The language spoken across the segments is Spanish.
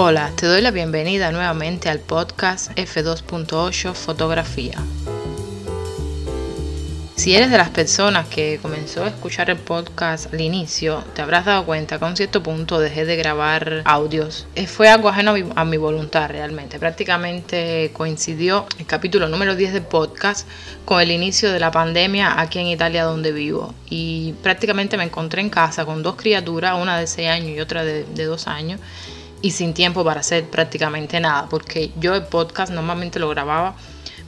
Hola, te doy la bienvenida nuevamente al podcast F2.8 Fotografía. Si eres de las personas que comenzó a escuchar el podcast al inicio, te habrás dado cuenta que a un cierto punto dejé de grabar audios. Eh, fue algo ajeno a mi, voluntad realmente. Prácticamente coincidió el capítulo número 10 del podcast con el inicio de la pandemia aquí en Italia donde vivo. Y prácticamente me encontré en casa con dos criaturas, una de 6 años y otra de, de 2 años y sin tiempo para hacer prácticamente nada, porque yo el podcast normalmente lo grababa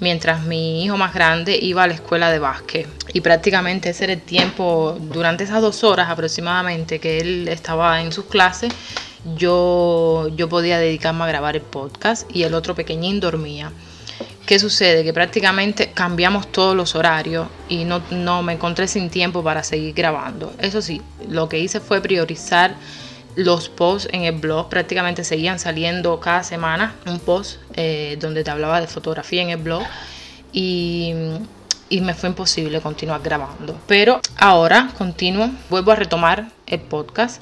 mientras mi hijo más grande iba a la escuela de básquet. Y prácticamente ese era el tiempo, durante esas dos horas aproximadamente que él estaba en sus clases, yo, yo podía dedicarme a grabar el podcast y el otro pequeñín dormía. ¿Qué sucede? Que prácticamente cambiamos todos los horarios y no, no me encontré sin tiempo para seguir grabando. Eso sí, lo que hice fue priorizar los posts en el blog prácticamente seguían saliendo cada semana un post eh, donde te hablaba de fotografía en el blog y, y, me fue imposible continuar grabando. Pero ahora continuo, vuelvo a retomar el podcast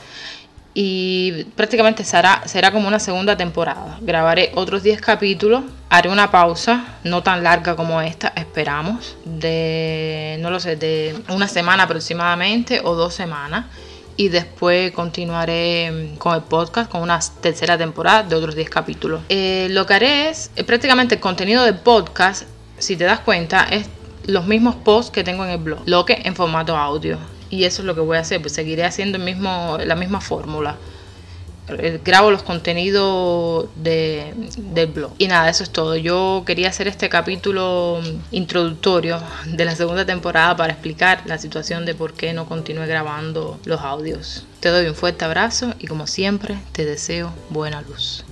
y prácticamente será, será como una segunda temporada. Grabaré otros 10 capítulos, haré una pausa, no tan larga como esta, esperamos, de, no lo sé, de una semana aproximadamente o dos semanas y después continuaré mm, con el podcast con una tercera temporada de otros 10 capítulos. Eh, lo que haré es eh, prácticamente el contenido del podcast, si te das cuenta, es los mismos posts que tengo en el blog, lo que en formato audio. Y eso es lo que voy a hacer, pues seguiré haciendo el mismo, la misma fórmula. Eh, grabo los contenidos de, del blog. Y nada, eso es todo. Yo quería hacer este capítulo introductorio de la segunda temporada para explicar la situación de por qué no continué grabando los audios. Te doy un fuerte abrazo y como siempre te deseo buena luz.